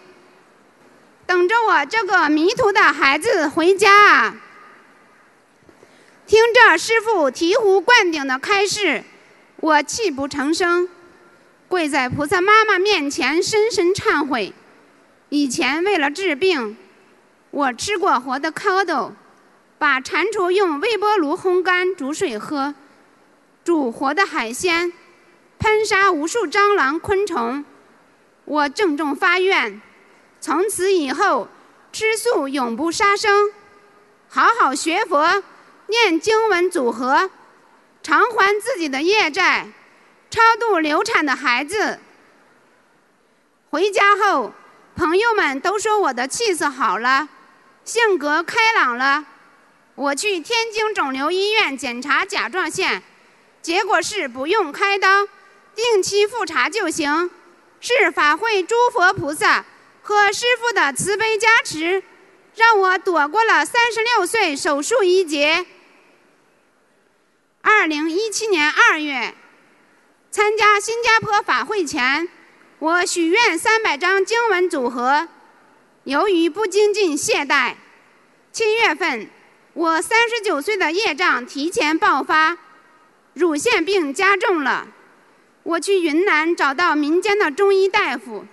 等着我这个迷途的孩子回家啊！听着师傅醍醐灌顶的开示，我泣不成声。跪在菩萨妈妈面前，深深忏悔。以前为了治病，我吃过活的蝌蚪，把蟾蜍用微波炉烘干煮水喝，煮活的海鲜，喷杀无数蟑螂昆虫。我郑重发愿，从此以后吃素永不杀生，好好学佛，念经文组合，偿还自己的业债。超度流产的孩子，回家后，朋友们都说我的气色好了，性格开朗了。我去天津肿瘤医院检查甲状腺，结果是不用开刀，定期复查就行。是法会诸佛菩萨和师父的慈悲加持，让我躲过了三十六岁手术一劫。二零一七年二月，参加新加坡法会前，我许愿三百张经文组合，由于不精进懈怠，七月份我三十九岁的业障提前爆发，乳腺病加重了。我去云南找到民间的中医大夫，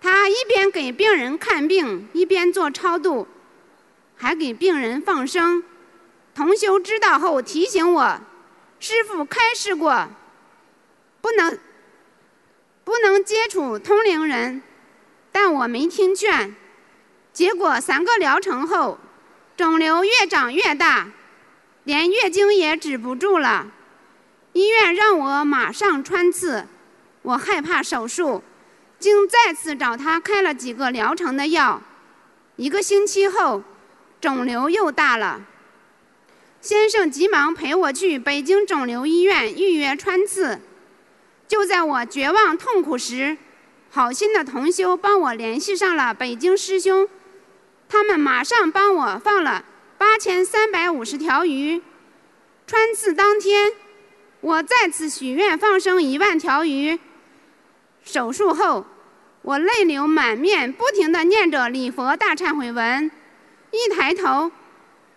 他一边给病人看病，一边做超度，还给病人放生。同修知道后提醒我，师傅开示过，不能不能接触通灵人，但我没听劝。结果三个疗程后，肿瘤越长越大，连月经也止不住了。医院让我马上穿刺，我害怕手术，竟再次找他开了几个疗程的药。一个星期后，肿瘤又大了。先生急忙陪我去北京肿瘤医院预约穿刺。就在我绝望痛苦时，好心的同修帮我联系上了北京师兄，他们马上帮我放了八千三百五十条鱼。穿刺当天。我再次许愿放生一万条鱼。手术后，我泪流满面，不停地念着礼佛大忏悔文。一抬头，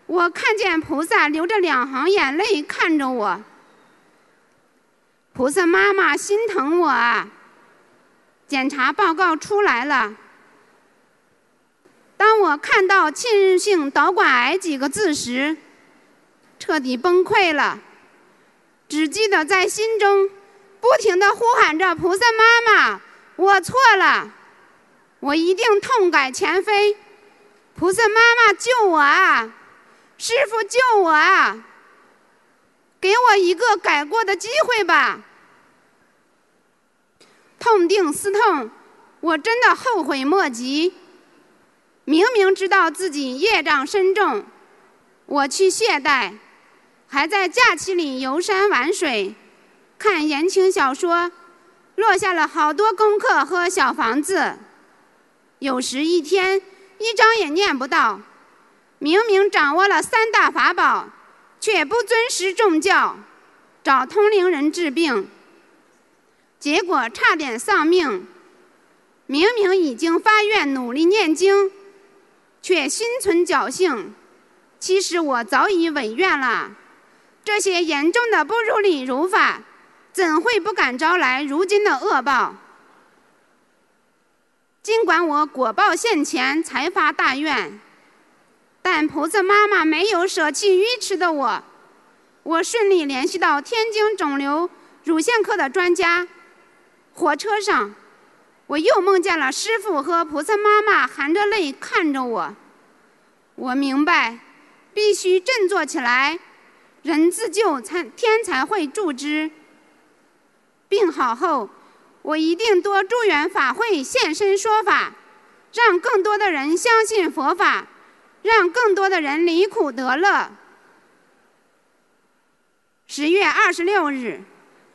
我看见菩萨流着两行眼泪看着我。菩萨妈妈心疼我啊！检查报告出来了。当我看到“侵入性导管癌”几个字时，彻底崩溃了。只记得在心中不停地呼喊着：“菩萨妈妈，我错了，我一定痛改前非。菩萨妈妈救我啊！师傅救我啊！给我一个改过的机会吧！”痛定思痛，我真的后悔莫及。明明知道自己业障深重，我去懈怠。还在假期里游山玩水，看言情小说，落下了好多功课和小房子。有时一天一张也念不到，明明掌握了三大法宝，却不尊师重教，找通灵人治病，结果差点丧命。明明已经发愿努力念经，却心存侥幸。其实我早已违愿了。这些严重的不如理如法，怎会不敢招来如今的恶报？尽管我果报现前才发大愿，但菩萨妈妈没有舍弃愚痴的我。我顺利联系到天津肿瘤乳腺科的专家。火车上，我又梦见了师傅和菩萨妈妈含着泪看着我。我明白，必须振作起来。人自救，才天才会助之。病好后，我一定多助缘法会，现身说法，让更多的人相信佛法，让更多的人离苦得乐。十月二十六日，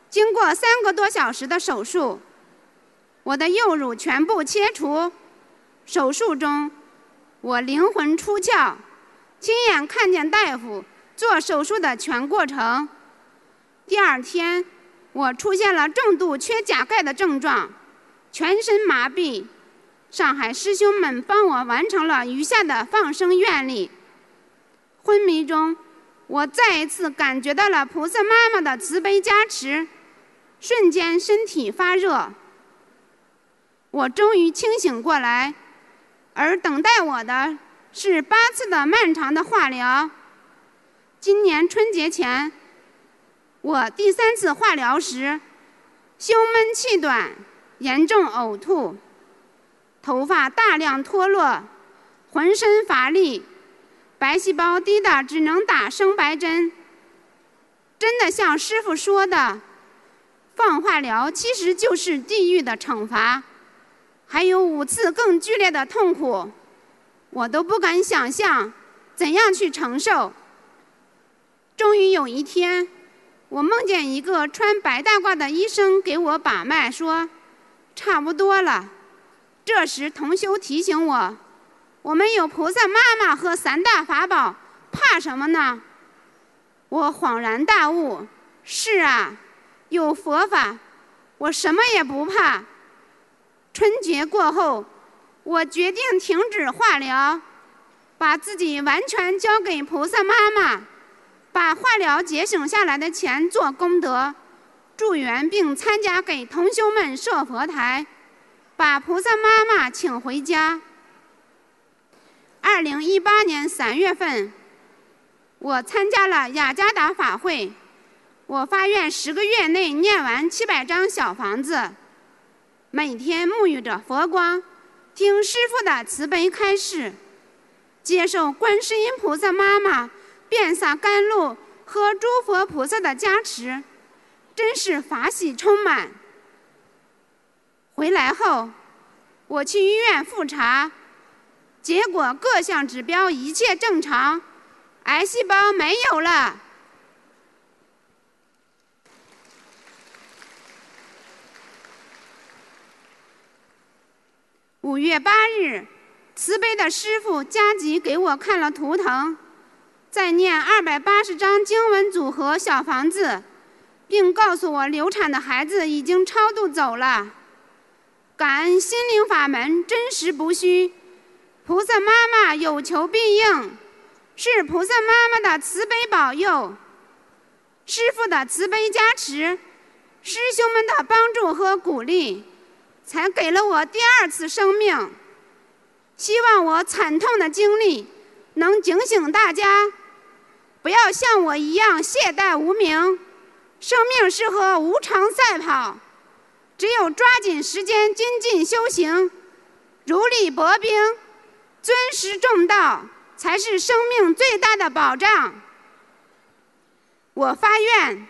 经过三个多小时的手术，我的右乳全部切除。手术中，我灵魂出窍，亲眼看见大夫。做手术的全过程。第二天，我出现了重度缺钾钙的症状，全身麻痹。上海师兄们帮我完成了余下的放生愿力。昏迷中，我再一次感觉到了菩萨妈妈的慈悲加持，瞬间身体发热。我终于清醒过来，而等待我的是八次的漫长的化疗。今年春节前，我第三次化疗时，胸闷气短，严重呕吐，头发大量脱落，浑身乏力，白细胞低的只能打生白针。真的像师傅说的，放化疗其实就是地狱的惩罚，还有五次更剧烈的痛苦，我都不敢想象怎样去承受。终于有一天，我梦见一个穿白大褂的医生给我把脉，说：“差不多了。”这时同修提醒我：“我们有菩萨妈妈和三大法宝，怕什么呢？”我恍然大悟：“是啊，有佛法，我什么也不怕。”春节过后，我决定停止化疗，把自己完全交给菩萨妈妈。把化疗节省下来的钱做功德，助缘并参加给同修们设佛台，把菩萨妈妈请回家。二零一八年三月份，我参加了雅加达法会，我发愿十个月内念完七百张小房子，每天沐浴着佛光，听师父的慈悲开示，接受观世音菩萨妈妈。遍洒甘露和诸佛菩萨的加持，真是法喜充满。回来后，我去医院复查，结果各项指标一切正常，癌细胞没有了。五月八日，慈悲的师傅加急给我看了图腾。再念二百八十张经文组合小房子，并告诉我流产的孩子已经超度走了。感恩心灵法门真实不虚，菩萨妈妈有求必应，是菩萨妈妈的慈悲保佑，师父的慈悲加持，师兄们的帮助和鼓励，才给了我第二次生命。希望我惨痛的经历能警醒大家。不要像我一样懈怠无名，生命适合无常赛跑，只有抓紧时间精进修行，如履薄冰，尊师重道，才是生命最大的保障。我发愿，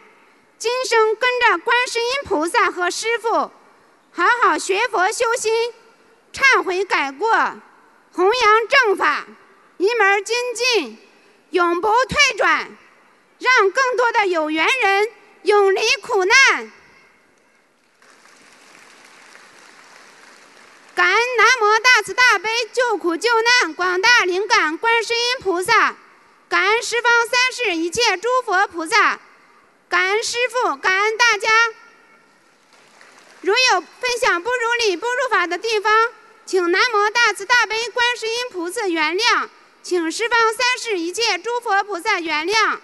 今生跟着观世音菩萨和师父，好好学佛修心，忏悔改过，弘扬正法，一门精进。永不退转，让更多的有缘人永离苦难。感恩南无大慈大悲救苦救难广大灵感观世音菩萨，感恩十方三世一切诸佛菩萨，感恩师父，感恩大家。如有分享不如理、不如法的地方，请南无大慈大悲观世音菩萨原谅。请十方三世一切诸佛菩萨原谅。